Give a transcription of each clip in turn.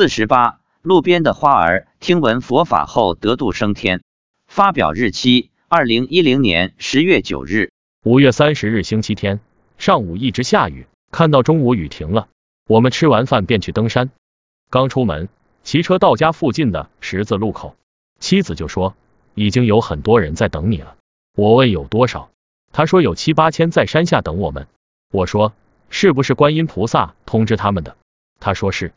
四十八，路边的花儿听闻佛法后得度升天。发表日期：二零一零年十月九日。五月三十日星期天上午一直下雨，看到中午雨停了，我们吃完饭便去登山。刚出门，骑车到家附近的十字路口，妻子就说已经有很多人在等你了。我问有多少，他说有七八千在山下等我们。我说是不是观音菩萨通知他们的？他说是。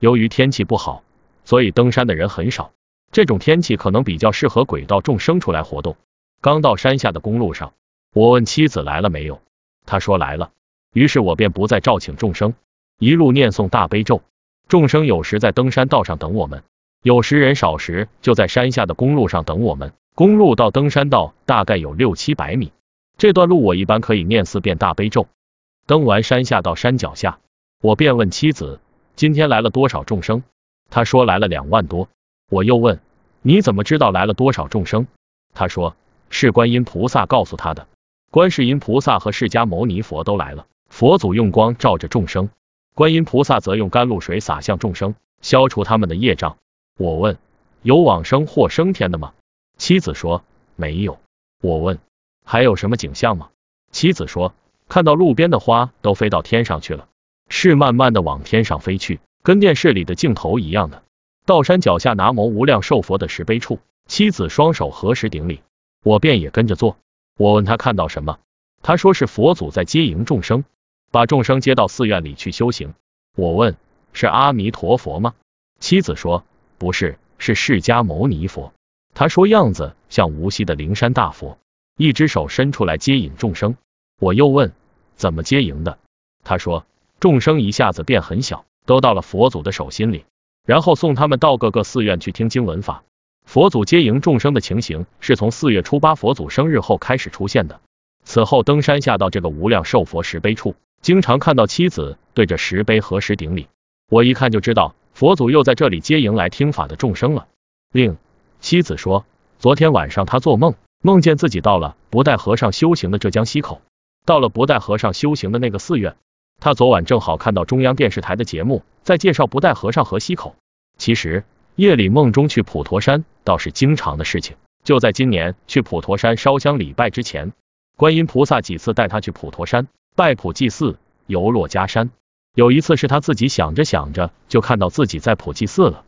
由于天气不好，所以登山的人很少。这种天气可能比较适合轨道众生出来活动。刚到山下的公路上，我问妻子来了没有，她说来了。于是我便不再召请众生，一路念诵大悲咒。众生有时在登山道上等我们，有时人少时就在山下的公路上等我们。公路到登山道大概有六七百米，这段路我一般可以念四遍大悲咒。登完山下到山脚下，我便问妻子。今天来了多少众生？他说来了两万多。我又问你怎么知道来了多少众生？他说是观音菩萨告诉他的。观世音菩萨和释迦牟尼佛都来了，佛祖用光照着众生，观音菩萨则用甘露水洒向众生，消除他们的业障。我问有往生或升天的吗？妻子说没有。我问还有什么景象吗？妻子说看到路边的花都飞到天上去了。是慢慢的往天上飞去，跟电视里的镜头一样的。到山脚下南无无量寿佛的石碑处，妻子双手合十顶礼，我便也跟着做。我问他看到什么，他说是佛祖在接迎众生，把众生接到寺院里去修行。我问是阿弥陀佛吗？妻子说不是，是释迦牟尼佛。他说样子像无锡的灵山大佛，一只手伸出来接引众生。我又问怎么接迎的？他说。众生一下子变很小，都到了佛祖的手心里，然后送他们到各个寺院去听经闻法。佛祖接迎众生的情形是从四月初八佛祖生日后开始出现的。此后登山下到这个无量寿佛石碑处，经常看到妻子对着石碑合十顶礼。我一看就知道佛祖又在这里接迎来听法的众生了。另妻子说，昨天晚上他做梦，梦见自己到了不带和尚修行的浙江溪口，到了不带和尚修行的那个寺院。他昨晚正好看到中央电视台的节目，在介绍不带和尚河西口。其实夜里梦中去普陀山倒是经常的事情。就在今年去普陀山烧香礼拜之前，观音菩萨几次带他去普陀山拜普济寺、游珞珈山。有一次是他自己想着想着，就看到自己在普济寺了。